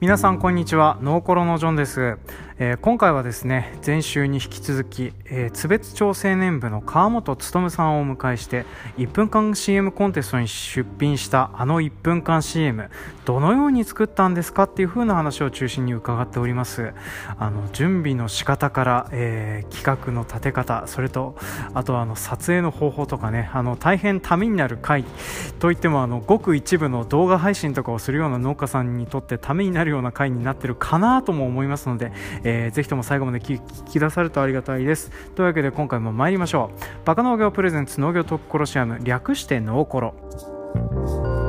皆さんこんにちは。ノーコロのジョンです、えー、今回はですね前週に引き続き、えー、津別町青年部の川本勉さんをお迎えして1分間 CM コンテストに出品したあの1分間 CM どのように作ったんですかっていう風な話を中心に伺っております。あの準備の仕方から、えー、企画の立て方それとあとはあの撮影の方法とかねあの大変ためになる回といってもあのごく一部の動画配信とかをするような農家さんにとってためになるような回になってるかなとも思いますので、えー、ぜひとも最後まで聞き出されるとありがたいです。というわけで今回も参りましょう。バカ農業プレゼンツ農業特コロシアム略してノーコロ。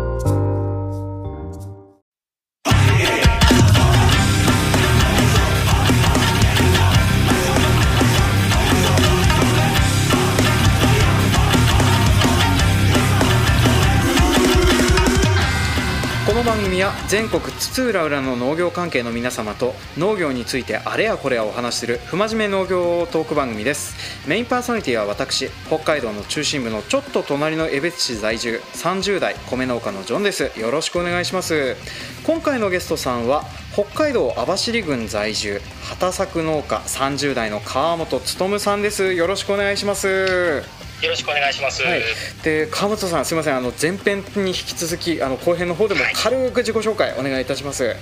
番組は全国津々浦々の農業関係の皆様と農業についてあれやこれやお話しする不真面目農業トーク番組です。メインパーソナリティは私北海道の中心部のちょっと隣の江別市在住30代米農家のジョンです。よろしくお願いします。今回のゲストさんは北海道網走郡在住畑作農家30代の川本勉さんです。よろしくお願いします。よろしくお願いします。はい、で川本さんすみません。あの前編に引き続きあの後編の方でも軽く自己紹介お願いいたします。はい、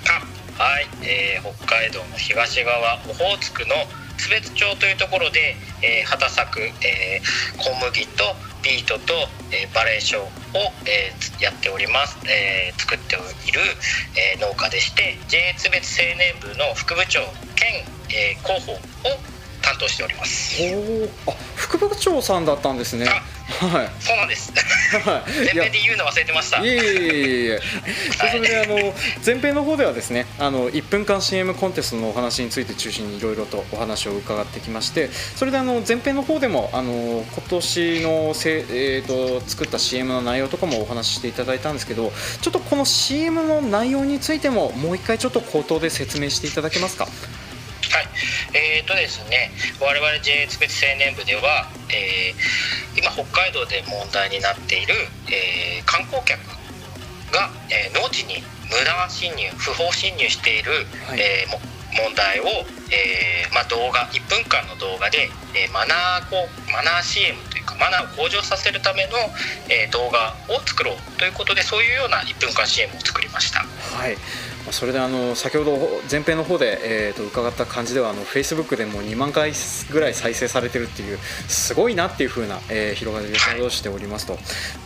はい、えー、北海道の東側オホーツクの津別町というところで、えー、畑作、えー、小麦とビートと、えー、バレーションを、えー、やっております、えー、作っている、えー、農家でして JA 津別青年部の副部長兼、えー、広報を担当しておりますおあ副部長さんだったんですねはい、そうなんです。はい、前編で言うの忘れてました。いえいえいえ。それであの前編の方ではですね、あの1分間 CM コンテストのお話について中心にいろいろとお話を伺ってきまして、それであの前編の方でもあの今年のせえっ、ー、と作った CM の内容とかもお話ししていただいたんですけど、ちょっとこの CM の内容についてももう一回ちょっと口頭で説明していただけますか？はい、えーとですね、我々 JA 津別青年部では、えー、今北海道で問題になっている、えー、観光客が、えー、農地に無断侵入不法侵入している、はい、えー、問題を、えーまあ、動画1分間の動画で、えー、マナーこマナー CM というかマナーを向上させるための、えー、動画を作ろうということでそういうような1分間 CM を作りました。はいそれであの先ほど前編の方で、えー、と伺った感じではあの Facebook でも2万回ぐらい再生されてるっていうすごいなっていう風な、えー、広がりをしておりますと。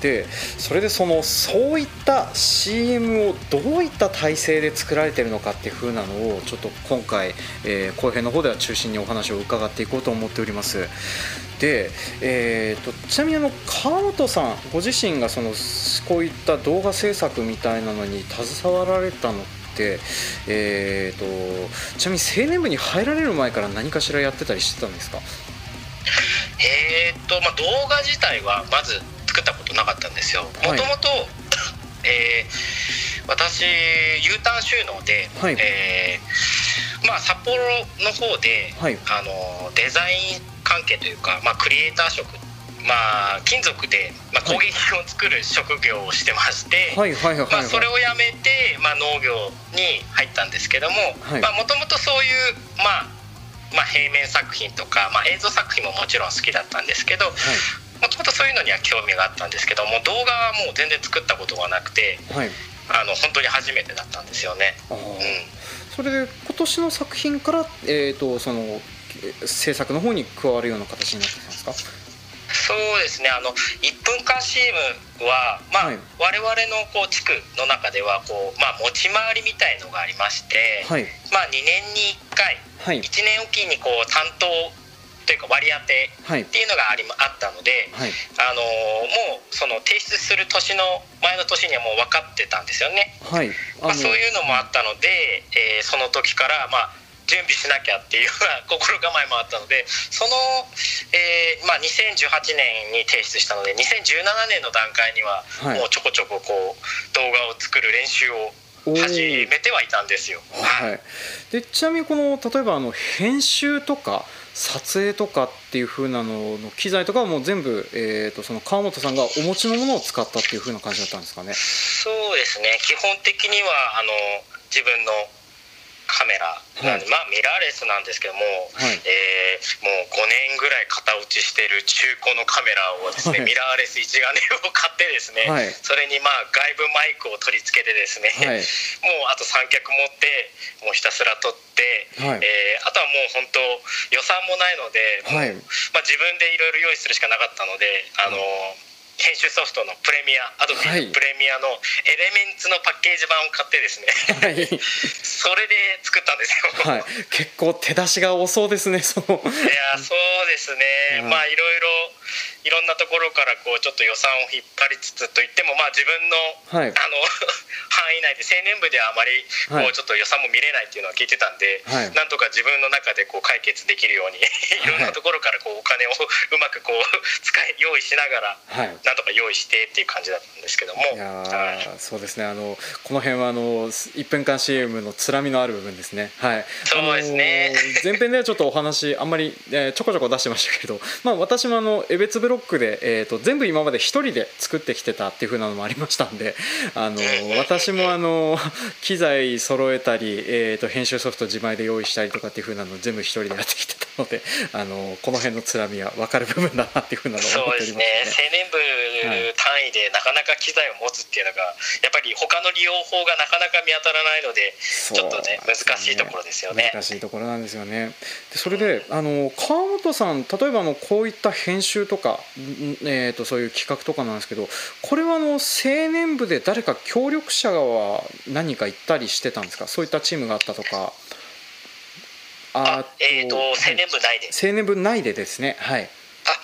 でそれでそのそういった CM をどういった体制で作られてるのかっていう風なのをちょっと今回、えー、後編の方では中心にお話を伺っていこうと思っております。で、えーと、ちなみにあの川本さんご自身がそのこういった動画制作みたいなのに携わられたのって、えーと、ちなみに青年部に入られる前から何かしらやってたりしてたんですか？えーとまあ、動画自体はまず作ったことなかったんですよ。もともと、え私 U ターン収納で、はい、えー、まあ、札幌の方で、はい、あのデザイン関係というか、まあ、クリエイター職まあ、金属で、まあ、工芸品を作る職業をしてまして、それをやめて、まあ、農業に入ったんですけどももともとそういう、まあまあ、平面作品とか、まあ、映像作品ももちろん好きだったんですけど、もともとそういうのには興味があったんですけども動画はもう全然作ったことがなくて、はい、あの本当に初めてだったんですよね。うん、それで今年の作品から、えーと、その制作の方に加わるような形になってたんですか？そうですね。あの1分間 CM は、まあ、はい、我々のこう地区の中ではこう、まあ、持ち回りみたいのがありまして、はい、まあ、2年に1回、はい、1年おきにこう担当というか割り当てっていうのがあり、あったので、はい、あのもうその提出する年の前の年にはもう分かってたんですよね。はい。まあ、そういうのもあったので、えー、その時から、まあ、準備しなきゃっていうような心構えもあったのでその、えーまあ、2018年に提出したので2017年の段階にはもうちょこちょここう動画を作る練習を始めてはいたんですよ。はい、でちなみにこの例えばあの編集とか撮影とかっていう風なのの機材とかはもう全部、えーと、その川本さんがお持ちのものを使ったっていう風な感じだったんですかね？そうですね。基本的にはあの自分のカメラ、はい、まあミラーレスなんですけども、はい、えー、もう5年ぐらい型落ちしてる中古のカメラをですね、はい、ミラーレス一眼レフを買ってですね、はい、それにまあ外部マイクを取り付けてですね、もうあと三脚持ってもうひたすら撮って、はい、えー、あとはもう本当予算もないので、まあ、自分でいろいろ用意するしかなかったのであのー編集ソフトのプレミアアドビプレミアのエレメンツのパッケージ版を買ってですね、はい、それで作ったんですよ、はい、結構手出しが多そうですねその。いやそうですね、まあいろいろいろんなところからこうちょっと予算を引っ張りつつといってもまあ自分の,、はい、あの 範囲内で青年部ではあまりこうちょっと予算も見れないっていうのは聞いてたんで、はい、なんとか自分の中でこう解決できるように いろんなところからこうお金をうまくこう使い用意しながら、はい、なんとか用意してっていう感じだったんですけども。いや、はい、そうですね。あのこの辺はあの1分間 CM のつらみのある部分ですね。はい。そうですね。前編ではちょっとお話あんまり、えー、ちょこちょこ出してましたけど、まあ、私もあの江別ブロックで、えーと、全部今まで1人で作ってきてたっていうふうなのもありましたんであの私もあの 機材揃えたり、えーと、編集ソフト自前で用意したりとかっていうふうなのを全部1人でやってきてたのであのこの辺のつらみは分かる部分だなっていうふうなのを思っておりますね。そうですね青年部単位でなかなか機材を持つっていうのがやっぱり他の利用法がなかなか見当たらないのでちょっとね難しいところですよね。難しいところなんですよね。でそれであの川本さん例えばあのこういった編集とか、えーと、そういう企画とかなんですけどこれはあの青年部で誰か協力者は何か行ったりしてたんですか？そういったチームがあったとか。あえーと、青年部内で。青年部内でですね。はい。あ青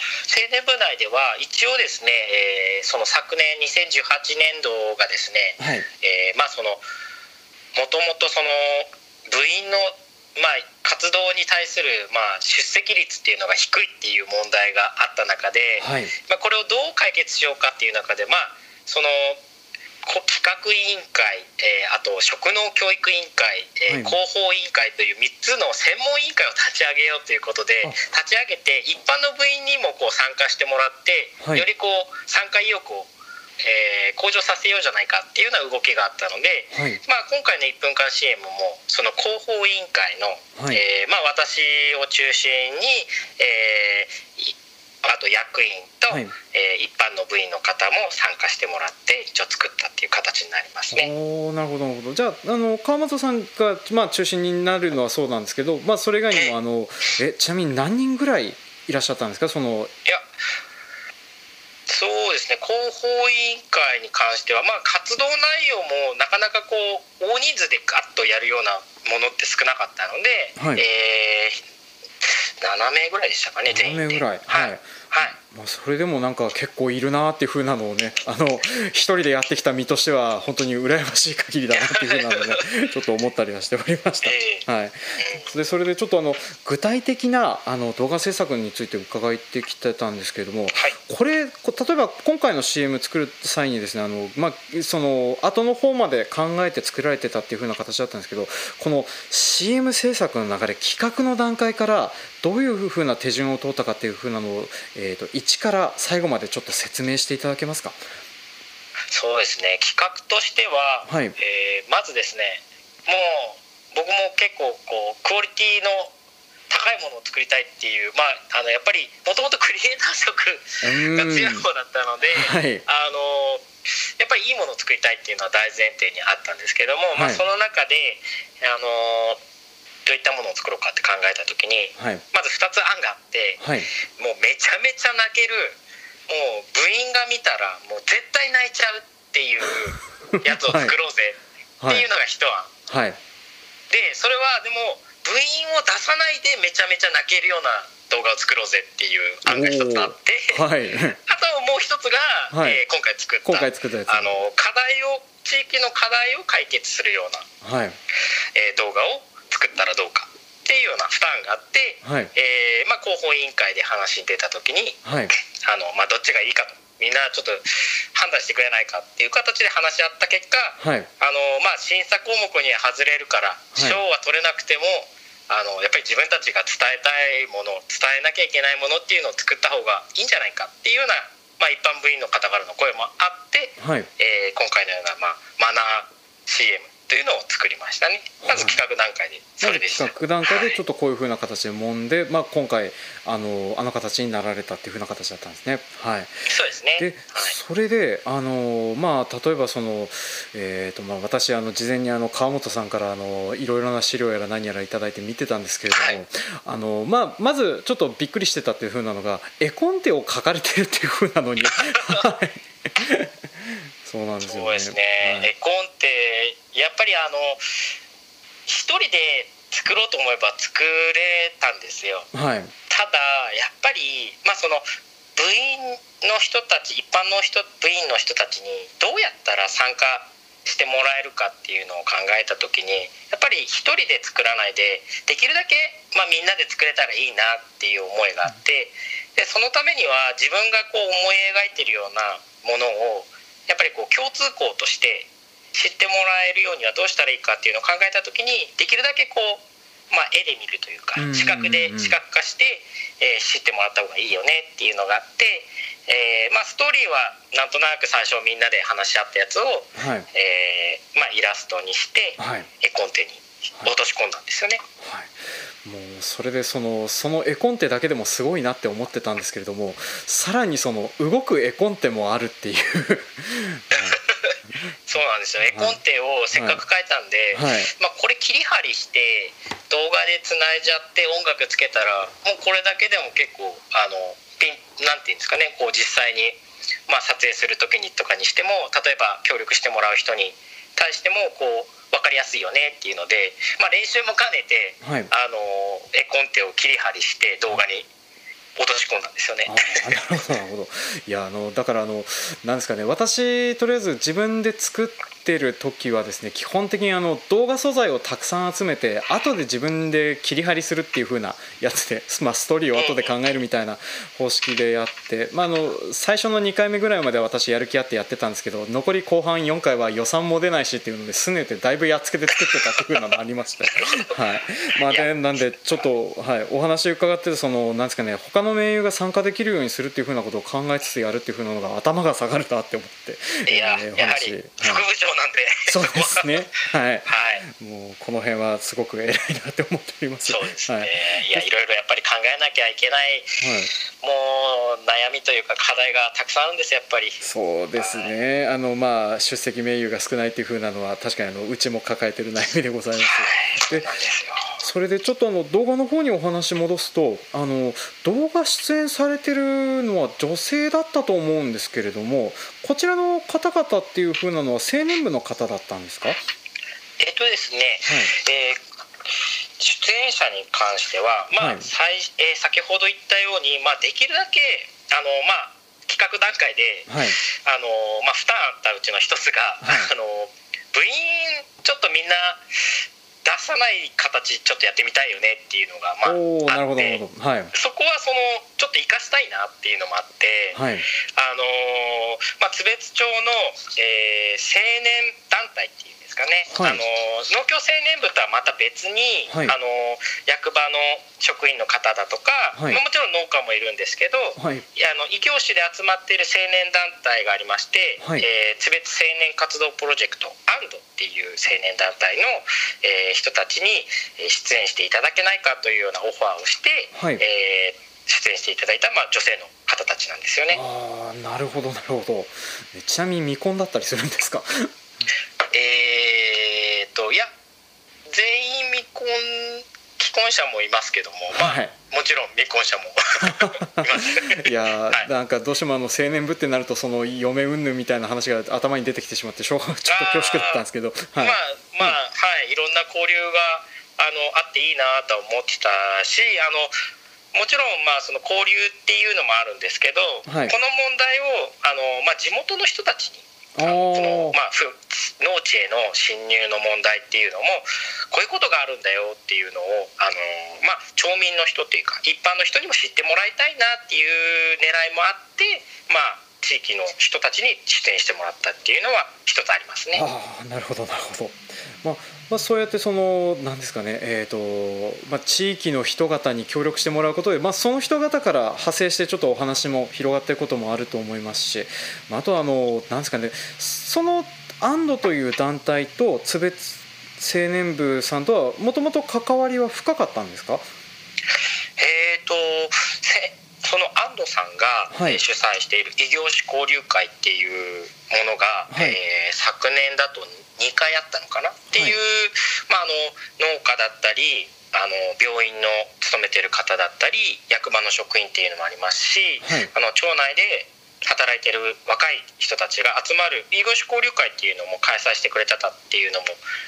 年部内では一応ですね、えー、その昨年2018年度がですね、はい、えー、まあそのもともとその部員のまあ活動に対するまあ出席率っていうのが低いっていう問題があった中で、はい、まあこれをどう解決しようかっていう中でまあその企画委員会、えー、あと職能教育委員会、えー、広報委員会という3つの専門委員会を立ち上げようということで立ち上げて一般の部員にもこう参加してもらって、はい、よりこう参加意欲をえー、向上させようじゃないかっていうような動きがあったので、はい、まあ、今回の1分間 CM もその広報委員会の、はい、えー、まあ、私を中心に、えー、あと役員と、はい、えー、一般の部員の方も参加してもらって一応作ったっていう形になりますね。おなるほどなるほど。じゃああの川本さんが、まあ、中心になるのはそうなんですけど、まあ、それ以外にもあのえちなみに何人ぐらいいらっしゃったんですか？そのいやそうですね。広報委員会に関しては、まあ、活動内容もなかなかこう大人数でガッとやるようなものって少なかったので、はい、えー、7名ぐらいでしたかね全員で。7名ぐらい、はいまあ、それでもなんか結構いるなっていうふうなのをねあの一人でやってきた身としては本当に羨ましい限りだなっていうふうなのね ちょっと思ったりはしておりました、はい、でそれでちょっとあの具体的なあの動画制作について伺ってきてたんですけれども、はい、これ例えば今回の CM 作る際にですねあの、まあ、その後の方まで考えて作られてたっていうふうな形だったんですけどこの CM 制作の中で企画の段階からどういうふうな手順を通ったかっていうふうなのを、えーと、1から最後までちょっと説明していただけますか？そうですね。企画としては、はい、えー、まずですねもう僕も結構こうクオリティの高いものを作りたいっていう、まあ、あのやっぱりもともとクリエイター色が強い方だったので、はい、あのやっぱりいいものを作りたいっていうのは大前提にあったんですけども、はい、まあ、その中であのどういったものを作ろうかって考えた時に、はい、まず2つ案があって、はい、もうめちゃめちゃ泣けるもう部員が見たらもう絶対泣いちゃうっていう やつを作ろうぜっていうのが一案、はい、でそれはでも部員を出さないでめちゃめちゃ泣けるような動画を作ろうぜっていう案が一つあって、はい、あともう一つが、はい、えー、今回作ったあの課題を地域の課題を解決するような、はい。えー、動画を作ったらどうかっていうような負担があって、はい、えー、まあ、広報委員会で話に出た時に、はい、あのまあ、どっちがいいかと。みんなちょっと判断してくれないかっていう形で話し合った結果、はい、あのまあ、審査項目には外れるから賞は取れなくても、あのやっぱり自分たちが伝えたいもの伝えなきゃいけないものっていうのを作った方がいいんじゃないかっていうような、まあ、一般部員の方からの声もあって、はい、えー、今回のような、まあ、マナー CM っというのを作りましたね。まず企画段階でそれで企画段階でちょっとこういうふうな形で揉んで、はい、まあ、今回あのあの形になられたっていうふうな形だったんですね。はい。そうですね。で、はい、それであのまあ例えばそのえーとまあ、私あの事前にあの川本さんからあのいろいろな資料やら何やら頂いて見てたんですけれども、はい、あのまあ、まずちょっとびっくりしてたっていうふうなのが絵コンテを書かれてるっていうふうなのに そうなんですよね。そうですね、はい、絵コンテやっぱりあの一人で作ろうと思えば作れたんですよ。はい、ただやっぱりまあその部員の人たち一般の人部員の人たちにどうやったら参加してもらえるかっていうのを考えた時にやっぱり一人で作らないでできるだけ、まあ、みんなで作れたらいいなっていう思いがあってでそのためには自分がこう思い描いてるようなものをやっぱりこう共通項として知ってもらえるようにはどうしたらいいかっていうのを考えた時にできるだけこう、まあ、絵で見るというか視覚で視覚化して、えー、知ってもらった方がいいよねっていうのがあって、えーまあ、ストーリーはなんとなく最初みんなで話し合ったやつを、はい。えーまあ、イラストにして、はい、絵コンテに落とし込んだんですよね。はいもうそれでそのその絵コンテだけでもすごいなって思ってたんですけれどもさらにその動く絵コンテもあるっていう。そうなんですよ絵コンテをせっかく書いたんで、はい。はい、まあ、これ切り張りして動画でつないじゃって音楽つけたらもうこれだけでも結構あのピンなんていうんですかねこう実際に、まあ、撮影する時にとかにしても例えば協力してもらう人に対してもこう分かりやすいよねっていうので、まあ、練習も兼ねて、はい、あの絵コンテを切り張りして動画に落とし込んだんですよね。なるほどなるほどいやあのだからあのなんですかね私とりあえず自分で作ってる時はですね基本的にあの動画素材をたくさん集めて後で自分で切り張りするっていう風なやつで、まあ、ストーリーを後で考えるみたいな方式でやって、まあ、あの最初の2回目ぐらいまで私やる気あってやってたんですけど残り後半4回は予算も出ないしっていうのですねてだいぶやっつけて作ってたっていう風なのありまして、はい。まあ、でなんでちょっと、はい、お話伺ってそのなんですかね他の盟友が参加できるようにするっていう風なことを考えつつやるっていう風なのが頭が下がるなって思って。いや、えー、やはり副部長なんで、そうですね。はい。はい。もうこの辺はすごく偉いなって思っております。そうですね。はい、いやいろいろやっぱり考えなきゃいけない、はい、もう悩みというか課題がたくさんあるんですやっぱり。そうですね。はい、あのまあ出席名誉が少ないっていうふうなのは確かにあのうちも抱えてる悩みでございます。はい、でそれでちょっとあの動画の方にお話戻すとあの動画出演されてるのは女性だったと思うんですけれどもこちらの方々っていうふうなのは青年部の方だったんですか？えっとですね、はい、えー出演者に関しては、まあ、はい、最えー、先ほど言ったように、まあ、できるだけあの、まあ、企画段階で、はい、あのまあ、負担あったうちの一つが、はい、あの部員ちょっとみんな出さない形ちょっとやってみたいよねっていうのがまああって、はい、そこはそのちょっと生かしたいなっていうのもあって、はい、あのまあ津別町の、えー、青年団体っていうかね、はい、あの農協青年部とはまた別に、はい、あの役場の職員の方だとか、はい、もちろん農家もいるんですけど、はい、あの異業種で集まっている青年団体がありまして、はい。えー、津別青年活動プロジェクトアンドっていう青年団体の、えー、人たちに出演していただけないかというようなオファーをして、はい。えー出演していただいた、まあ、女性の方たちなんですよね。あなるほどなるほど。ちなみに未婚だったりするんですか？えー、といや全員未婚既婚者もいますけども、まあ、はい、もちろん未婚者も。いや、はい、なんかどうしてもあの青年部ってなるとその嫁云々みたいな話が頭に出てきてしまってちょっと恐縮だったんですけど、はい、まあまあ、はい。いろんな交流があのあっていいなと思ってたしあのもちろんまあその交流っていうのもあるんですけど、はい、この問題をあの、まあ、地元の人たちにそのまあ、農地への侵入の問題っていうのもこういうことがあるんだよっていうのをあの、まあ、町民の人っていうか一般の人にも知ってもらいたいなっていう狙いもあって、まあ、地域の人たちに出演してもらったっていうのは一つありますね。あなるほどなるほど、まあまあ、そうやってそのなんですかね、えーとまあ、地域の人方に協力してもらうことで、まあ、その人方から派生してちょっとお話も広がっていることもあると思いますし、まあ、あとはあのなんですかねその安堵という団体と津別青年部さんとはもともと関わりは深かったんですか？えーとその安藤さんが、主催している異業種交流会っていうものが、はい、えー、昨年だと2回あったのかな？っていう、はい、まあ、あの農家だったりあの病院の勤めてる方だったり役場の職員っていうのもありますし、はい、あの町内で働いてる若い人たちが集まる異業種交流会っていうのも開催してくれてたっていうのも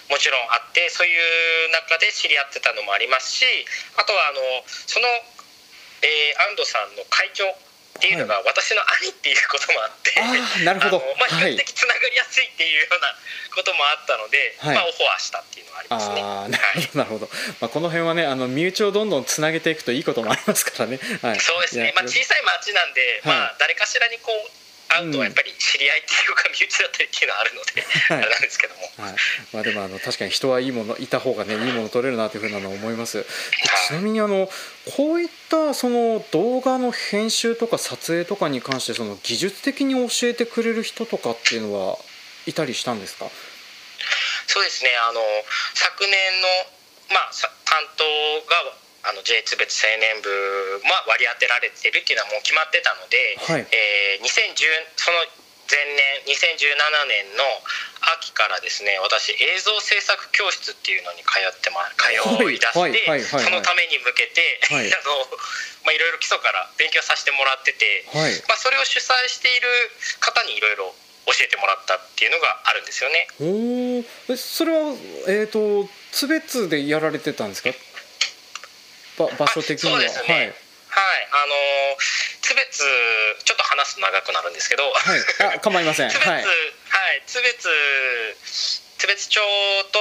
もちろんあってそういう中で知り合ってたのもありますしあとはあのそのえー、安藤さんの会長っていうのが私の兄っていうこともあって、はい、なるほど。まあ、比較的つながりやすいっていうようなこともあったので、はい、まあ、オファーしたっていうのはありますね。あなるほど、まあ、この辺はねあの身内をどんどんつなげていくといいこともありますからね。はい、そうですね、まあ、小さい町なんで、まあ、誰かしらにこう会うとやっぱり知り合いっていうか身内だったりっていうのはあるので、はい、あれなんですけども、はい。まあ、でもあの確かに人はいいものいた方がねいいもの取れるなというふうなの思います、ちなみにあのこういったその動画の編集とか撮影とかに関してその技術的に教えてくれる人とかっていうのはいたりしたんですか？そうですね。あの昨年の、まあ、担当があの J2 別青年部ま割り当てられてるっていうのはもう決まってたので、はい、えー、2010その前年2017年の秋からですね私映像制作教室っていうのに通ってま通い出してそのために向けて、はい、あのまあいろいろ基礎から勉強させてもらってて、はい、まあそれを主催している方にいろいろ教えてもらったっていうのがあるんですよね。おそれはえっ、ー、と津別でやられてたんですか？場所的には、そうですね、はい、はい、あの津別ちょっと話すと長くなるんですけど、はい、あ構いません。津別、はい、津別津別町と、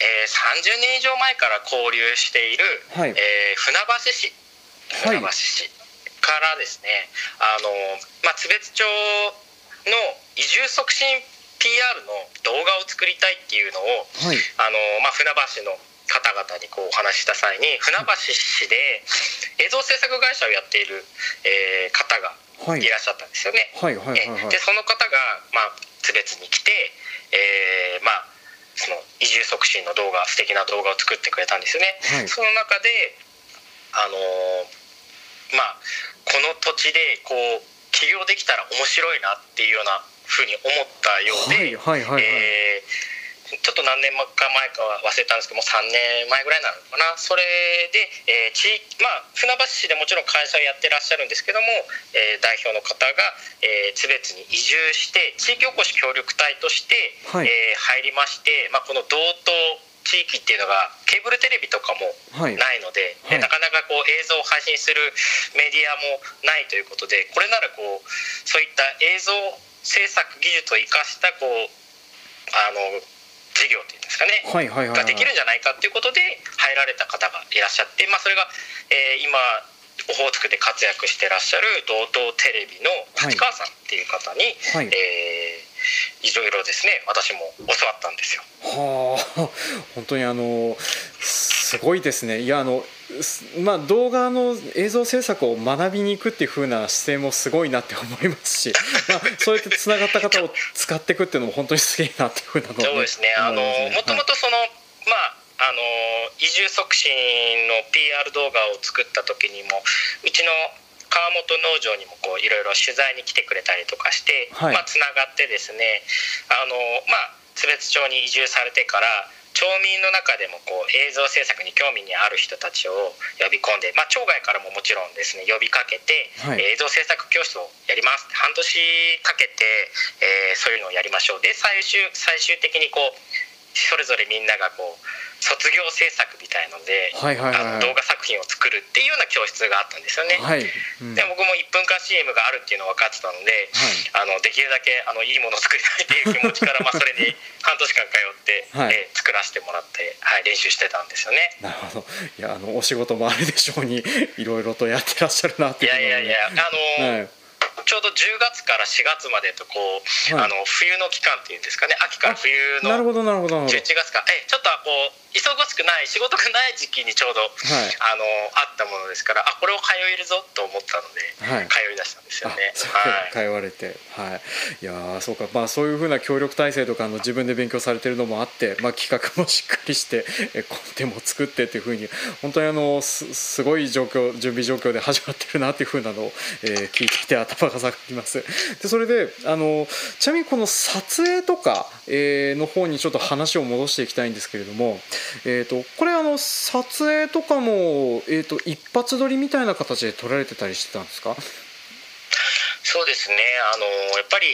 えー、30年以上前から交流している、はい、えー、船橋市。船橋市からですね、あのまあ、津別町の移住促進 PR の動画を作りたいっていうのを、はい、あのまあ、船橋の方々にこうお話しした際に船橋市で映像制作会社をやっている、えー、方がい。らっしゃったんですよね。でその方が、まあ、津別に来て、えー、まあその移住促進の動画素敵な動画を作ってくれたんですよね。はい、その中であのー、まあこの土地でこう起業できたら面白いなっていうようなふうに思ったようで、はいはいはいはい、えーちょっと何年か前かは忘れたんですけども3年前ぐらいなのかな。それで、えー地まあ、船橋市でもちろん会社をやってらっしゃるんですけども、えー、代表の方が、えー、津別に移住して地域おこし協力隊として、はい、えー、入りまして、まあ、この道東地域っていうのがケーブルテレビとかもないので、はいはい、なかなかこう映像を配信するメディアもないということでこれならこうそういった映像制作技術を生かしたこうあの事業っていうんですかね、はいはいはいはい、ができるんじゃないかっていうことで入られた方がいらっしゃって、まあ、それが、えー、今オホーツクで活躍してらっしゃる道東テレビの立川さんっていう方に、はい。はい、えー、いろいろですね私も教わったんですよ。はあ 本当にあのすごいですね。いやあのまあ、動画の映像制作を学びに行くっていう風な姿勢もすごいなって思いますし、まあ、そうやってつながった方を使っていくっていうのも本当にすげえなっていう風なの、ね、そうですね。あのもともとその、まああの移住促進の PR 動画を作った時にもうちの川本農場にもこういろいろ取材に来てくれたりとかして、はい、まあ、つながってですねあの、まあ、津別町に移住されてから町民の中でもこう映像制作に興味にある人たちを呼び込んで、まあ、町外からももちろんですね呼びかけて、はい、映像制作教室をやります半年かけて、えー、そういうのをやりましょう。で最終最終的にこうそれぞれみんながこう卒業制作みたいので、はいはいはい、あの動画作品を作るっていうような教室があったんですよね、はい。うん、で僕も1分間 CM があるっていうの分かってたので、はい、あのできるだけあのいいものを作りたいっていう気持ちからまあそれに半年間通って、はい、えー、作らせてもらって、はい、練習してたんですよね。なるほど。いやあのお仕事もあるでしょうにいろいろとやってらっしゃるなっていう、ね、いやいやいやあのーはいちょうど10月から4月までとこう、はい、あの冬の期間っていうんですかね。秋から冬のなるほどなるほど11月かえちょっとこう忙しくない仕事がない時期にちょうど、はい、あのあったものですからあこれを通えるぞと思ったので、はい、通い出したんですよね。はい、通われて。はい。いやそうか。まあそういうふうな協力体制とかの自分で勉強されてるのもあって、まあ、企画もしっかりしてコンテも作ってっていうふうに本当にあのすすごい状況準備状況で始まってるなっていうふうなのを、えー、聞いていて頭が下がります。でそれであのちなみにこの撮影とか、えー、の方にちょっと話を戻していきたいんですけれども、えーと、これあの撮影とかも、えーと、一発撮りみたいな形で撮られてたりしてたんですかそうですねあのやっぱり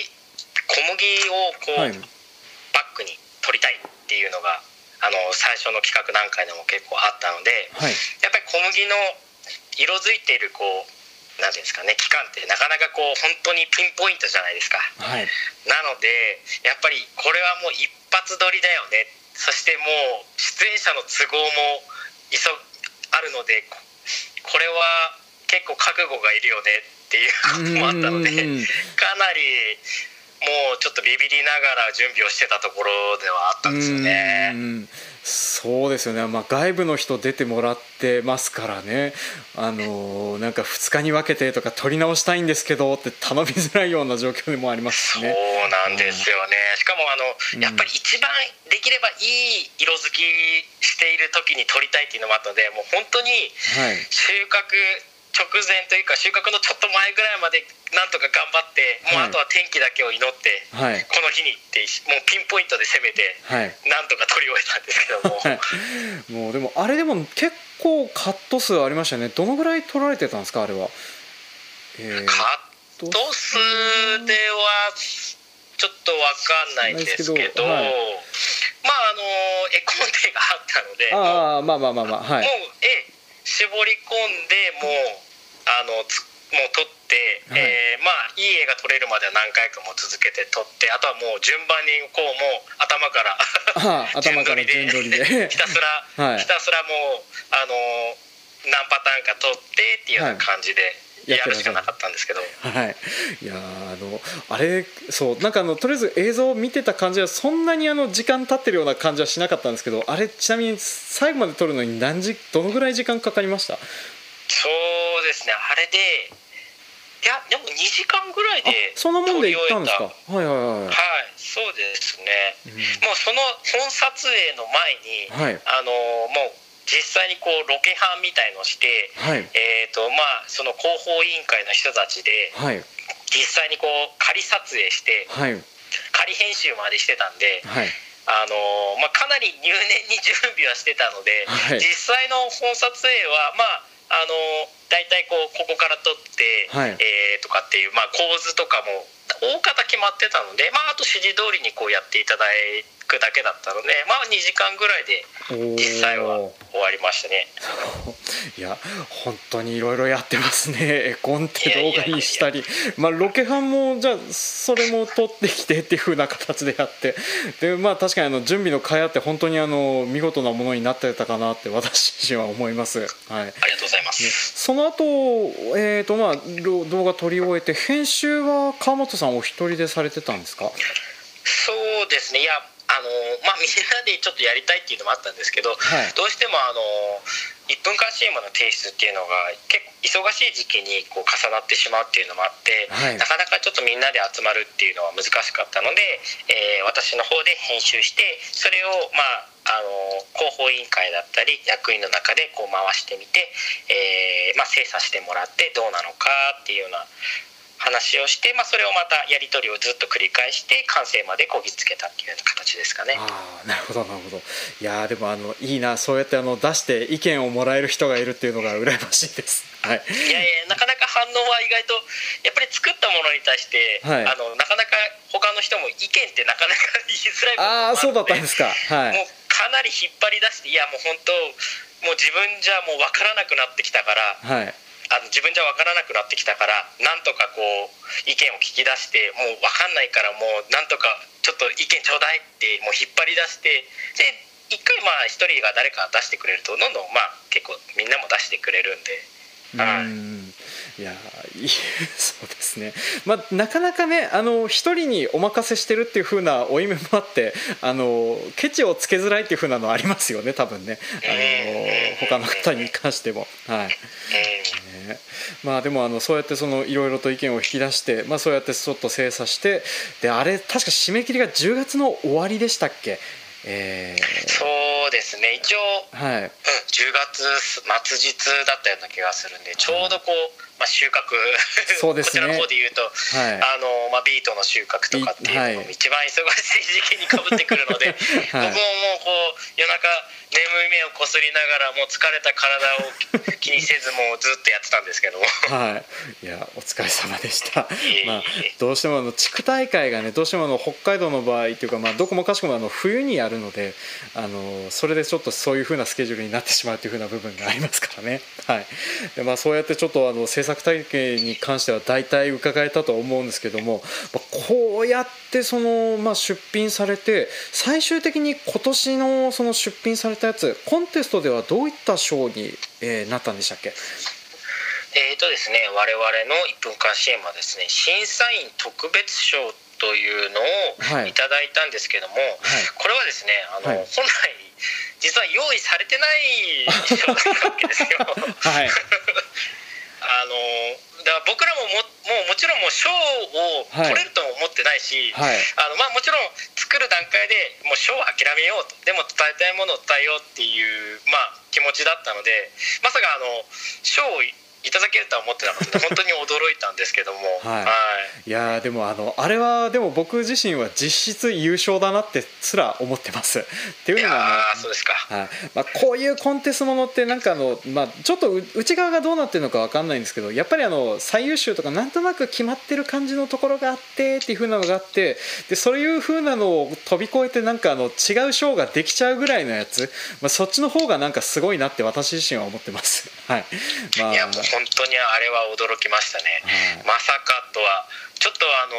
小麦をこう、はい、バックに撮りたいっていうのがあの最初の企画段階でも結構あったので、はい、やっぱり小麦の色づいているこうなんていうんですかね期間ってなかなかこう本当にピンポイントじゃないですか、はい、なのでやっぱりこれはもう一発撮りだよね。そしてもう出演者の都合も急あるのでこれは結構覚悟がいるよねっていうこともあったのでかなりもうちょっとビビりながら準備をしてたところではあったんですよね。そうですよね、まあ、外部の人出てもらってますからね、あのなんか2日に分けてとか取り直したいんですけどって頼みづらいような状況でもありますね。そうなんですよね、しかもあの、やっぱり一番できればいい色づきしている時に撮りたいっていうのもあったので、もう本当に収穫、直前というか収穫のちょっと前ぐらいまでなんとか頑張って、もうあとは天気だけを祈って、はい、この日にってもうピンポイントで攻めて、はい、なんとか取り終えたんですけども、はい、もうでもあれでも結構カット数ありましたね。どのぐらい取られてたんですかあれは、えー、カット数ではちょっと分かんないんですけど、まああの絵コンテがあったのでああまあまあまあまあはい。もう絵絞り込んでもうあのつもう撮って、はい、えー、まあいい絵が撮れるまでは何回かも続けて撮ってあとはもう順番にこうもう頭から順取りで ひたすら、はい、ひたすらもうあの何パターンか撮ってっていうような感じで。やるしかなかったんですけど、はい、いやあのあれそうなんかあのとりあえず映像を見てた感じはそんなにあの時間経ってるような感じはしなかったんですけどあれちなみに最後まで撮るのに何時どのぐらい時間かかりました？そうですね。あれでいやでも2時間ぐらいでそんなもんで行ったんですか？はいはいはいはい。そうですね、うん、もうその本撮影の前に、はい、あのもう実際にこうロケハンみたいのをして、はい、えーとまあ、その広報委員会の人たちで、はい、実際にこう仮撮影して、はい、仮編集までしてたんで、はい。あのまあ、かなり入念に準備はしてたので、はい、実際の本撮影はまああの大体こうここから撮って、はい、えー、とかっていう、まあ、構図とかも大方決まってたので、まあ、あと指示通りにこうやっていただくだけだったので、まあ、2時間ぐらいで実際は終わりましたね。いや本当にいろいろやってますね。絵コンテ動画にしたり。まあロケハンもじゃあそれも撮ってきてっていうふうな形でやって。でまあ確かにあの準備の会あって本当にあの見事なものになってたかなって私自身は思います、はい、ありがとうございます、ね、その後、えーとまあ動画撮り終えて編集は川本さんお一人でされてたんですか？そうですね。いやあのまあ、みんなでちょっとやりたいっていうのもあったんですけど、はい、どうしてもあの1分間 CM の提出っていうのが結構忙しい時期にこう重なってしまうっていうのもあって、はい、なかなかちょっとみんなで集まるっていうのは難しかったので、えー、私の方で編集してそれを、まあ、あの広報委員会だったり役員の中でこう回してみて、えーまあ、精査してもらってどうなのかっていうような話をして、まあ、それをまたやり取りをずっと繰り返して完成までこぎつけたっていうような形ですかね。あなるほどなるほど。いやでもあのいいなそうやってあの出して意見をもらえる人がいるっていうのが羨ましいです。はい、いやいやなかなか反応は意外とやっぱり作ったものに対して、はい、あのなかなか他の人も意見ってなかなか言いづらいああそうだったんですか、はい、もうかなり引っ張り出していやもう本当もう自分じゃもう分からなくなってきたから、はい、あの自分じゃ分からなくなってきたからなんとかこう意見を聞き出してもう分かんないからもうなんとかちょっと意見ちょうだいってもう引っ張り出してで一回まあ一人が誰か出してくれるとどんどんまあ結構みんなも出してくれるんで。うん。いやいい そうですね、まあ、なかなかねあの一人にお任せしてるっていう風な負い目もあってあのケチをつけづらいっていう風なのありますよね多分ね。あの他の方に関しても。はい、ね、まあでもあのそうやってそのいろいろと意見を引き出して、まあ、そうやってちょっと精査してであれ確か締め切りが10月の終わりでしたっけ？えー、そうですね。一応、はい。うん、10月末日だったような気がするんでちょうどこう、まあ、収穫そうです、ね、こちらの方で言うと、はい、あのまあ、ビートの収穫とかっていうのも一番忙しい時期にかぶってくるので、はい、僕ももうこう夜中眠い目をこすりながらもう疲れた体を気にせずもうずっとやってたんですけども。はい。いやお疲れ様でした。まあ、どうしてもあの地区大会がねどうしてもあの北海道の場合っていうか、まあ、どこもかしこもあの冬にやるのであのそれでちょっとそういうふうなスケジュールになってしまうというふうな部分がありますからね。はい。で、まあ、そうやってちょっとあの制作体系に関しては大体伺えたと思うんですけども、まあ、こうやってその、まあ、出品されて最終的に今年のその出品されたやつコンテストではどういった賞に、えー、なったんでしたっけ？えーとですね、我々の1分間支援はですね審査員特別賞というのをい。ただいたんですけども、はい、これはですねあの、はい、本来実は用意されてない賞だったわけですよ。はい。あのだから僕らもももうもちろんもう賞を取れるとも思ってないし、はい、あのまあ、もちろん作る段階でもう賞を諦めようと。でも伝えたいものを伝えようっていう、まあ、気持ちだったのでまさかあの賞をいただけるとは思ってなかった。本当に驚いたんですけども、はい、はい、いやでもあのあれはでも僕自身は実質優勝だなってすら思ってます。っていうのがあそうですか、はい。まあ、こういうコンテストものってなんかあの、まあ、ちょっと内側がどうなってるのか分かんないんですけどやっぱりあの最優秀とかなんとなく決まってる感じのところがあってっていうふうなのがあってでそういうふうなのを飛び越えてなんかあの違う賞ができちゃうぐらいのやつ、まあ、そっちの方がなんかすごいなって私自身は思ってます。はい、まあ、いや本当にあれは驚きましたね、はい、まさかとはちょっとあの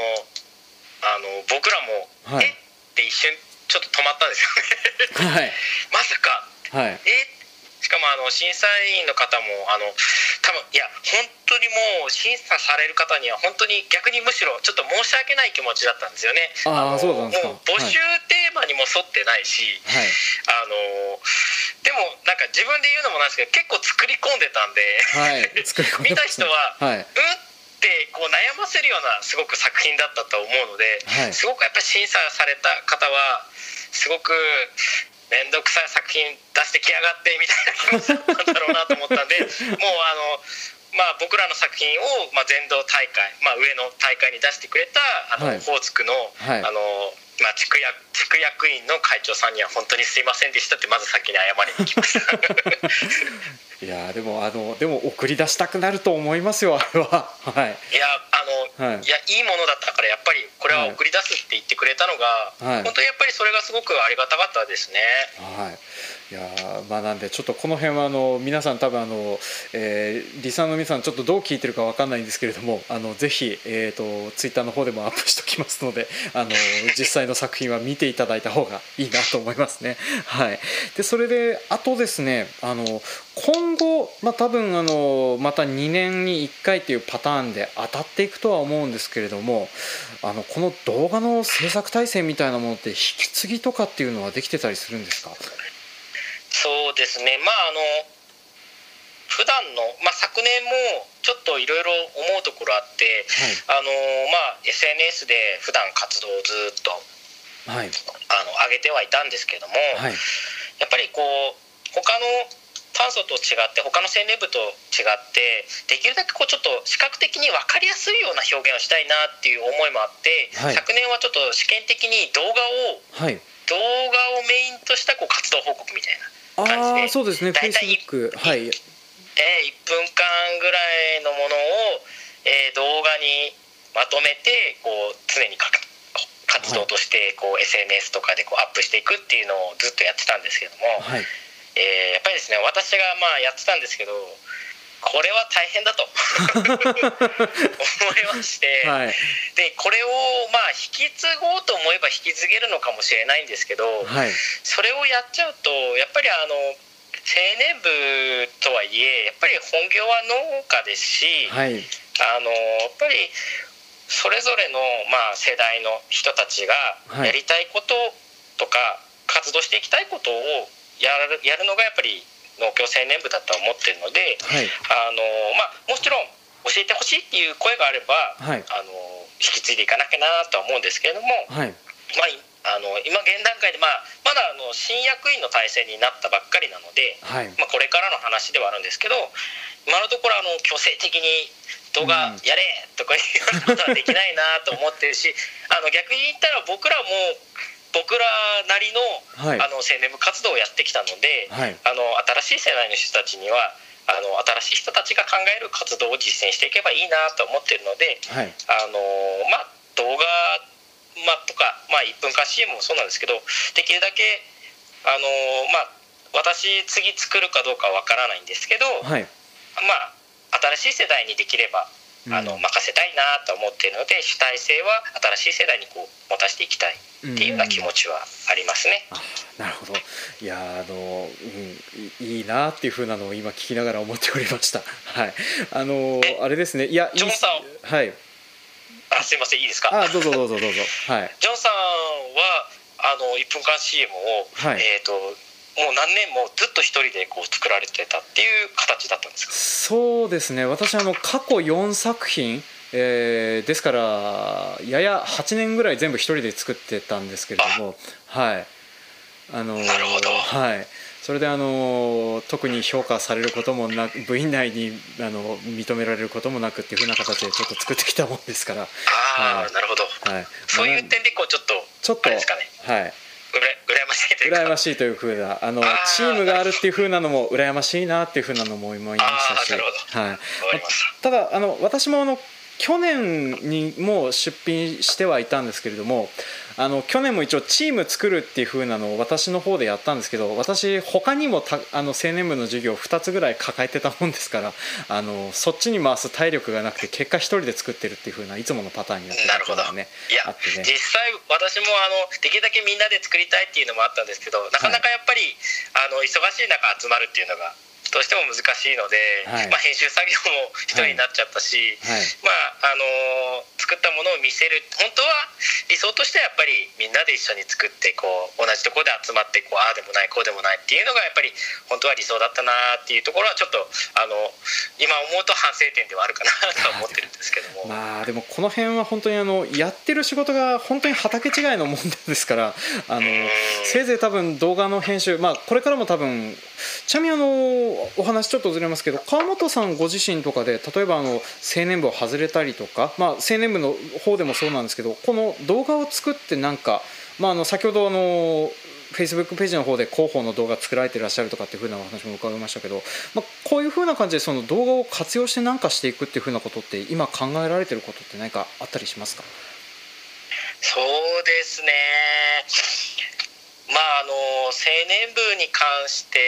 あの僕らも、はい、え？って一瞬ちょっと止まったんですよね。はい、まさか、はい、え？しかもあの審査員の方もあの多分いや本当にもう審査される方には本当に逆にむしろちょっと申し訳ない気持ちだったんですよね。ああそうなんですか。もう募集テーマにも沿ってないし、はい、あのでもなんか自分で言うのもなんですけど結構作り込んでたんで、はい、作り込んで 見た人は、はい、うんってこう悩ませるようなすごく作品だったと思うので、はい、すごくやっぱり審査された方はすごく面倒くさい作品出してきやがってみたいな気持ちだったんだろうなと思ったんで もうあの。まあ、僕らの作品を、まあ、全道大会、まあ、上の大会に出してくれたあの、はい、ホーツクの,、はい、あのまあ、地区役地区役員の会長さんには本当にすいませんでしたってまず先に謝りに来ました。いやでもあのでも送り出したくなると思いますよあれは。はい。いやあの、はい、いやいいものだったからやっぱりこれは送り出すって言ってくれたのが、はい、本当にやっぱりそれがすごくありがたかったですね。はい。いやまあなんでちょっとこの辺はあの皆さん多分あの、えー、リサーの皆さんちょっとどう聞いてるかわかんないんですけれどもあのぜひ、えーと、ツイッターの方でもアップしておきますのであの 実際の作品は見ていただいた方がいいなと思いますね。はい、でそれであとですねあの今後、まあ、多分あのまた2年に1回というパターンで当たっていくとは思うんですけれどもあのこの動画の制作体制みたいなものって引き継ぎとかっていうのはできてたりするんですか？そうですね。まああの普段の、まあ、昨年もちょっといろいろ思うところあって、はい、あのまあ、SNS で普段活動をずっと、はい、あの上げてはいたんですけども、はい、やっぱりこう他の炭素と違って他の青年部と違ってできるだけこうちょっと視覚的に分かりやすいような表現をしたいなっていう思いもあって、はい、昨年はちょっと試験的に動画を、はい、動画をメインとしたこう活動報告みたいな感じであそうですね。フェイスブックはい、えー、1分間ぐらいのものを、えー、動画にまとめてこう常に活動としてこう、はい、SNS とかでこうアップしていくっていうのをずっとやってたんですけども、はい、えー、やっぱりですね私がまあやってたんですけどこれは大変だと。思いまして、はい、でこれをまあ引き継ごうと思えば引き継げるのかもしれないんですけど、はい、それをやっちゃうとやっぱりあの青年部とはいえやっぱり本業は農家ですし、はい、あのやっぱりそれぞれの、まあ、世代の人たちがやりたいこととか、活動していきたいことをやるやるのがやっぱり農協青年部だと思ってるので、はい、あのまあ、もちろん教えてほしいっていう声があれば、はい、あの引き継いでいかなきゃなとは思うんですけれども、はい、まあ、あの今現段階で、まあ、まだあの新役員の体制になったばっかりなので、まあ、これからの話ではあるんですけど今のところあの強制的に動画やれとかいうことはできないなと思ってるし あの逆に言ったら僕らも僕らなりのはい、あの青年部活動をやってきたので、はい、あの新しい世代の人たちにはあの新しい人たちが考える活動を実践していけばいいなと思ってるので、はい、あのまあ、動画、まあ、とか、まあ、1分間 CM もそうなんですけどできるだけあの、まあ、私次作るかどうかわからないんですけど、まあ新しい世代にできればあの任せたいなと思っているので主体性は新しい世代にこう持たせていきたいっていうような気持ちはありますね。うん、なるほど。いやあの、うん、いいなっていうふうなのを今聞きながら思っておりました。はい。あのあれですね。いやジョンさん。はい。あすいませんいいですか？あどうぞどうぞどうぞ。はい。ジョンさんはあの1分間 CM を、はい、えっ、ー、ともう何年もずっと一人でこう作られてたっていう形だったんですか？そうですね。私あの過去4作品えー、ですからやや8年ぐらい全部一人で作ってたんですけれどもはい。あのなるほど。はい。それであの特に評価されることもなく部員内にあの認められることもなくっていうふうな形でちょっと作ってきたもんですから。ああ、はい、なるほど、はい、そういう点でこうちょっとちょっとですかね。はい羨ましいというか。羨ましいというふうなあのチームがあるっていうふうなのも羨ましいなっていうふうなのも思いましたし、はい、ただあの私もあの去年にも出品してはいたんですけれどもあの去年も一応チーム作るっていう風なのを私の方でやったんですけど私他にもたあの青年部の授業2つぐらい抱えてたもんですからあのそっちに回す体力がなくて結果1人で作ってるっていう風ないつものパターンになってることがねいや、ね、実際私もあのできるだけみんなで作りたいっていうのもあったんですけどなかなかやっぱり、はい、あの忙しい中集まるっていうのがどうしても難しいので、はい、まあ、編集作業も一人になっちゃったし、はい、まああのー、作ったものを見せる本当は理想としてはやっぱりみんなで一緒に作ってこう同じところで集まってこうああでもないこうでもないっていうのがやっぱり本当は理想だったなっていうところはちょっとあの今思うと反省点ではあるかなとは思ってるんですけども。まあでもこの辺は本当にあのやってる仕事が本当に畑違いの問題ですからあのせいぜい多分動画の編集まあこれからも多分ちなみにあのお話ちょっとずれますけど川本さんご自身とかで例えばあの青年部を外れたりとか、まあ、青年部の方でもそうなんですけどこの動画を作ってなんか、まあ、あの先ほどあのフェイスブックページの方で広報の動画作られてらっしゃるとかっていうふうなお話も伺いましたけど、まあ、こういうふうな感じでその動画を活用して何かしていくっていうふうなことって今考えられてることって何かあったりしますか？そうですね。まああの青年部に関して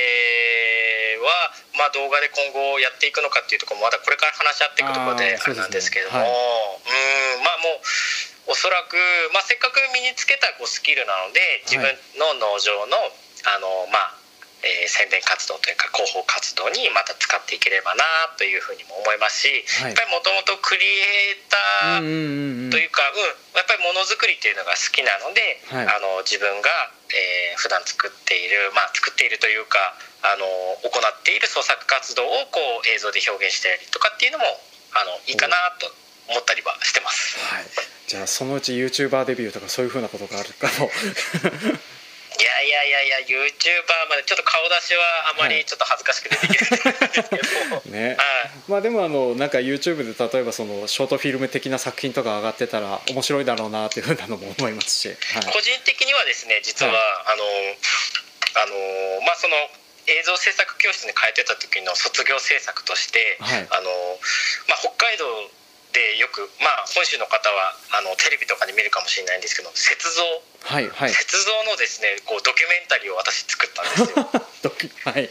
は、まあ、動画で今後やっていくのかっていうところもまだこれから話し合っていくところであれなんですけれども、うんまあもうおそらく、まあ、せっかく身につけたこうスキルなので自分の農場のあの、まあ、えー、宣伝活動というか広報活動にまた使っていければなというふうにも思いますし、はい、やっぱりもともとクリエイターというか、うん、やっぱりものづくりっていうのが好きなので、はい、あの自分が、えー、普段作っている、まあ、作っているというかあの行っている創作活動をこう映像で表現したりとかっていうのもあのいいかなと思ったりはしてます。はい、じゃあそのうち YouTuber デビューとかそういうふうなことがあるかもいやいやいやいや YouTuber までちょっと顔出しはあまりちょっと恥ずかしくてできないんですけど、ね、はい、まあでもあのなんか YouTube で例えばそのショートフィルム的な作品とか上がってたら面白いだろうなっていうふうなのも思いますし、はい、個人的にはですね実は、はい、あのあのまあその映像制作教室に通ってた時の卒業制作として、はい、あのまあ、北海道でよく、まあ、本州の方はあのテレビとかで見るかもしれないんですけど雪像、はいはい、雪像のですねこうドキュメンタリーを私作ったんですよ。はい、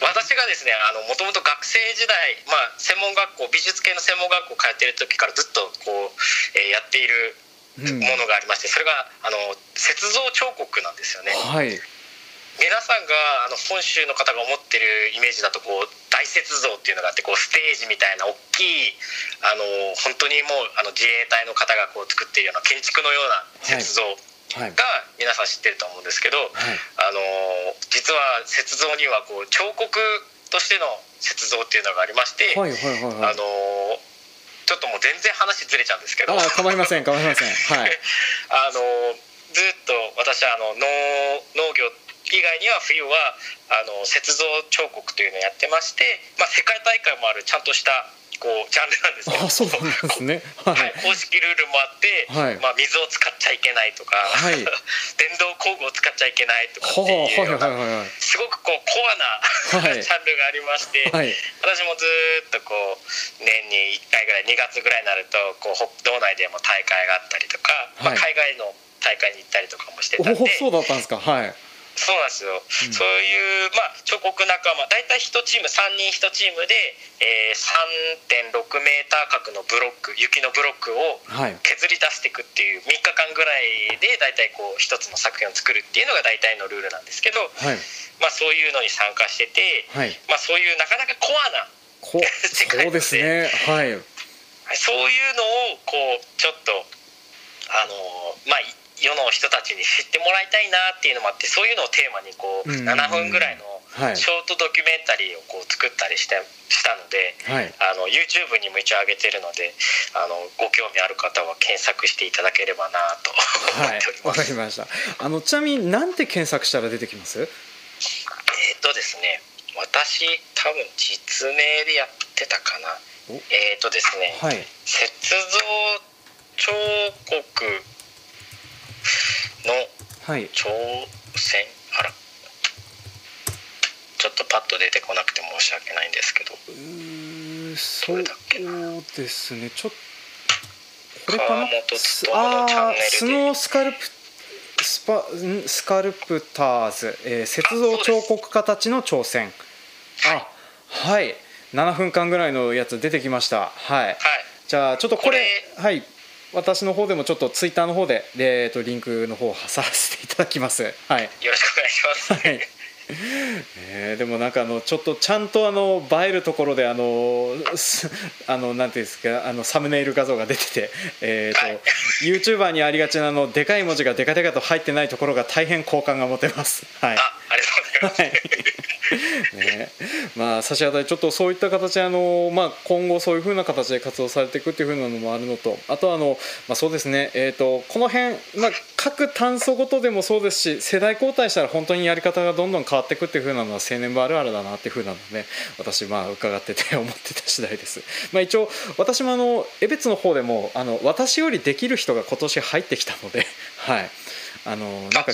私がですねもともと学生時代、まあ、専門学校美術系の専門学校通ってる時からずっとこう、えー、やっているものがありまして、それがあの雪像彫刻なんですよね。はい皆さんがあの本州の方が思ってるイメージだとこう大雪像っていうのがあってこうステージみたいな大きいあの本当にもうあの自衛隊の方がこう作っているような建築のような雪像、が皆さん知ってると思うんですけど、はい、あの実は雪像にはこう彫刻としての雪像っていうのがありまして、はいはいはいはい、あのちょっともう全然話ずれちゃうんですけど。あ構いません構いません。はい。あのずっと私はあの農農業以外には冬はあの雪像彫刻というのをやってまして、まあ、世界大会もあるちゃんとしたこうジャンルなんですけど。あそうなんですね、はい、公式ルールもあって、はい、まあ、水を使っちゃいけないとか、はい、電動工具を使っちゃいけないとかっていうようなすごくこうコアな、はい、ジャンルがありまして、はい、私もずっとこう年に1回ぐらい2月ぐらいになるとこう道内でも大会があったりとか、まあ、海外の大会に行ったりとかもしてたんで。そうだったんですか。はい。そうなんですよ、うん、そういう、まあ、彫刻仲間大体1チーム3人1チームで、えー、3.6メーター角のブロック雪のブロックを削り出していくっていう、3日間ぐらいで大体こう1つの作品を作るっていうのが大体のルールなんですけど、はい、まあ、そういうのに参加してて、はい、まあ、そういうなかなかコアな世界ですね、はい、そういうのをこうちょっとあのまあ世の人たちに知ってもらいたいなっていうのもあってそういうのをテーマにこう7分ぐらいのショートドキュメンタリーをこう作ったりしてしたので、はい、あの YouTube にも一応上げてるのであのご興味ある方は検索していただければなと思っております。わ、はい、かりました。あのちなみになんて検索したら出てきます？えっ、とですね私多分実名でやってたかな。えっ、とですね、はい、雪像彫刻の挑戦、はい、あら。ちょっとパッと出てこなくて申し訳ないんですけど。うそうですね。ちょっとこれかな？あスノースカルプスパスカルプターズ、えー、雪像彫刻家たちの挑戦。あはい。7分間ぐらいのやつ出てきました。はい、はい、じゃあちょっとこれはい私の方でもちょっとツイッターの方で、えー、とリンクの方を貼らせていただきます。はい。よろしくお願いします。はい。えー、でもなんかあのちょっとちゃんとあの映えるところであのあのなんていうんですかあのサムネイル画像が出てて、えーとはい、YouTuber にありがちなあのでかい文字がでかでかと入ってないところが大変好感が持てます。はい。あありがとうございます。はい ね、まあ差し当たりちょっとそういった形あの、まあ、今後そういうふうな形で活動されていくっていうふうなのもあるのと。あとはあの、まあ、そうですね、えーと、この辺、まあ、各炭素ごとでもそうですし世代交代したら本当にやり方がどんどん変わっていくっていうふうなのは青年部あるあるだなっていうふうなので、ね、私まあ伺ってて思ってた次第です、まあ、一応私もあの江別の方でもあの私よりできる人が今年入ってきたので はい。あのなんか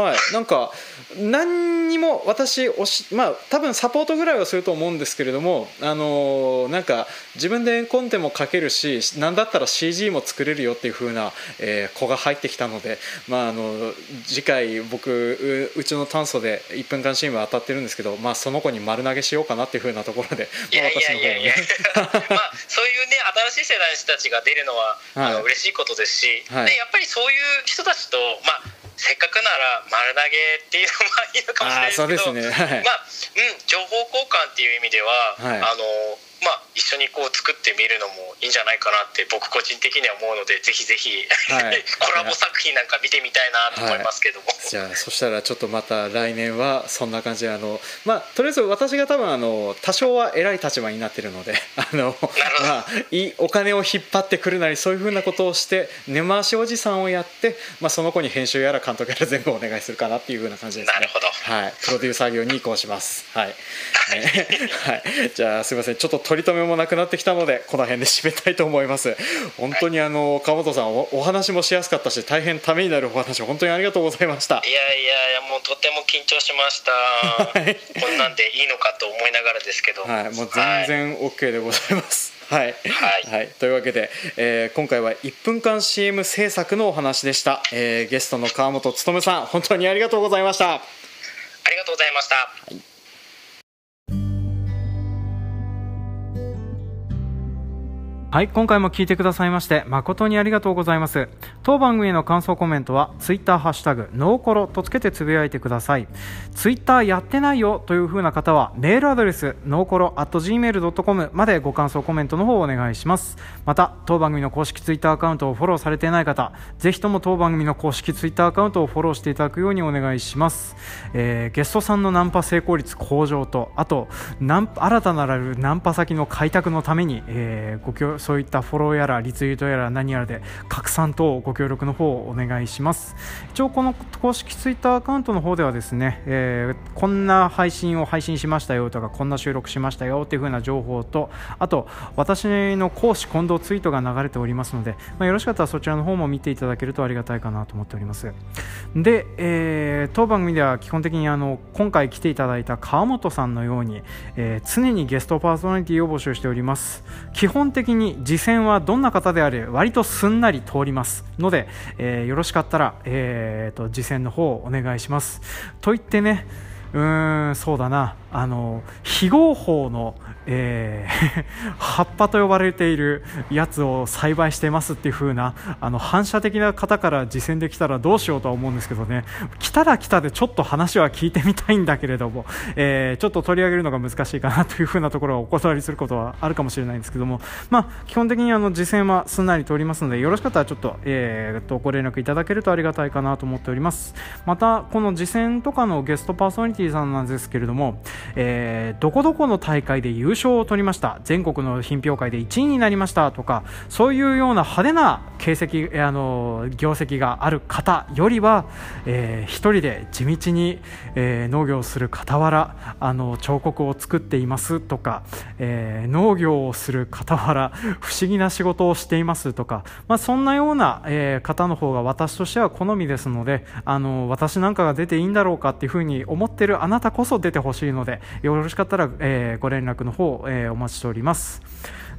はい。なんか何にも私おしまあ多分サポートぐらいはすると思うんですけれどもあのなんか自分でコンテも書けるし何だったら CG も作れるよっていう風な、えー、子が入ってきたのでまああの次回僕うちの炭素で1分間シーンは当たってるんですけどまあその子に丸投げしようかなっていう風なところで、いやいやいやいや。まあ そういうね新しい世代の人たちが出るのは、はい、あの嬉しいことですし、はい、でやっぱりそういう人たちとまあせっかくなら丸投げっていうのもいいのかもしれないですけど、ね。はい、まあ、うん、情報交換っていう意味では、はい、あのまあ、一緒にこう作ってみるのもいいんじゃないかなって僕個人的には思うのでぜひぜひ、はい、コラボ作品なんか見てみたいなと思いますけども、はい、じゃあそしたらちょっとまた来年はそんな感じであの、まあ、とりあえず私が多分あの多少は偉い立場になってるので あの、まあ、いいお金を引っ張ってくるなりそういうふうなことをして根回しおじさんをやって、まあ、その子に編集やら監督やら全部お願いするかなっていうふうな感じですね。なるほど。はい、プロデューサー業に移行します。はい、はい、じゃあすみません。ちょっと取り留めもなくなってきたのでこの辺で締めたいと思います。本当にあの川本さんお話もしやすかったし大変ためになるお話本当にありがとうございました。いやいやいやもうとても緊張しました、はい、こんなんでいいのかと思いながらですけど。はいもう全然 OK でございます、はい、はい、はい、というわけで、えー、今回は1分間 CM 制作のお話でした、えー、ゲストの川本勉さん本当にありがとうございました。ありがとうございました、はいはい今回も聞いてくださいまして誠にありがとうございます。当番組への感想コメントはツイッターハッシュタグノーコロとつけてつぶやいてください。ツイッターやってないよという風な方はメールアドレスノーコロ at gmail.com までご感想コメントの方をお願いします。また当番組の公式ツイッターアカウントをフォローされていない方ぜひとも当番組の公式ツイッターアカウントをフォローしていただくようにお願いします、えー、ゲストさんのナンパ成功率向上とあと新たなるナンパ先の開拓のために、えー、ごそういったフォローやらリツイートやら何やらで拡散等ご協力の方をお願いします。一応この公式ツイッターアカウントの方ではですね、えー、こんな配信を配信しましたよとかこんな収録しましたよっていう風な情報とあと私の講師近藤ツイートが流れておりますので、まあ、よろしかったらそちらの方も見ていただけるとありがたいかなと思っております。で、えー、当番組では基本的にあの今回来ていただいた川本さんのように、えー、常にゲストパーソナリティを募集しております。基本的に次戦はどんな方であれ割とすんなり通ります。ので、えー、よろしかったら、えーと、次戦の方をお願いします。と言ってねうーんそうだな。あの非合法のえー、葉っぱと呼ばれているやつを栽培してますっていう風なあな反射的な方から実践できたらどうしようとは思うんですけどね。来たら来たでちょっと話は聞いてみたいんだけれども、えー、ちょっと取り上げるのが難しいかなという風なところはお断りすることはあるかもしれないんですけども、まあ、基本的にあの実践はすんなり通ります。のでよろしかったらちょっと,、えー、とご連絡いただけるとありがたいかなと思っております。またこの実践とかのゲストパーソナリティさんなんですけれども、えー、どこどこの大会で優勝を取りました。全国の品評会で1位になりましたとかそういうような派手な形跡あの業績がある方よりは、えー、一人で地道に、えー、農業をする傍らあの彫刻を作っていますとか、えー、農業をする傍ら不思議な仕事をしていますとか、まあ、そんなような、えー、方の方が私としては好みですのであの私なんかが出ていいんだろうかっていうふうに思ってるあなたこそ出てほしいのでよろしかったら、え、ご連絡の方、えー、お待ちしております。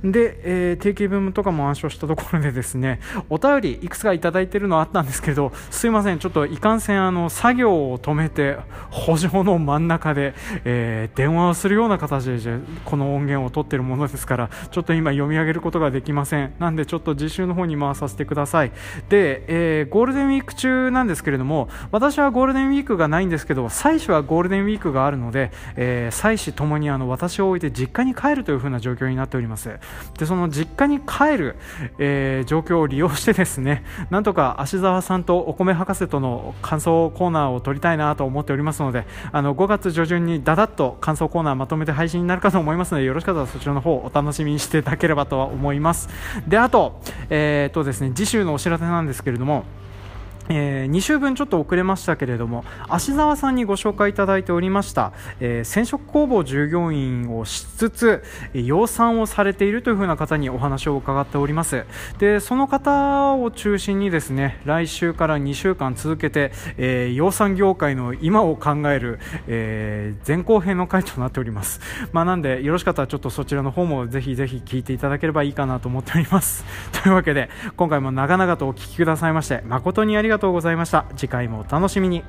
で、えー、定期文とかも暗唱したところでですね お便りいくつかいただいているのはあったんですけどすいませんちょっといかんせんあの作業を止めて補助の真ん中で、えー、電話をするような形でこの音源を取っているものですからちょっと今読み上げることができません。なんでちょっと実習の方に回させてください。で、えー、ゴールデンウィーク中なんですけれども私はゴールデンウィークがないんですけど妻子はゴールデンウィークがあるので、えー、妻子ともにあの私を置いて実家に帰るという風な状況になっております。でその実家に帰る、えー、状況を利用してですね なんとか芦澤さんとお米博士との感想コーナーを取りたいなと思っておりますのであの5月上旬にだだっと感想コーナーまとめて配信になるかと思いますのでよろしかったらそちらの方お楽しみにしていただければとは思います。であと,、えーとですね、次週のお知らせなんですけれどもえー、2週分ちょっと遅れましたけれども芦沢さんにご紹介いただいておりました、えー、染色工房従業員をしつつ養蚕をされているというふうな方にお話を伺っております。でその方を中心にですね来週から2週間続けて、えー、養蚕業界の今を考える、えー、前後編の回となっております、まあ、なんでよろしかったらちょっとそちらの方もぜひぜひ聞いていただければいいかなと思っております。というわけで今回も長々とお聞きくださいまして誠にありがとうございますがとうございました。次回もお楽しみに。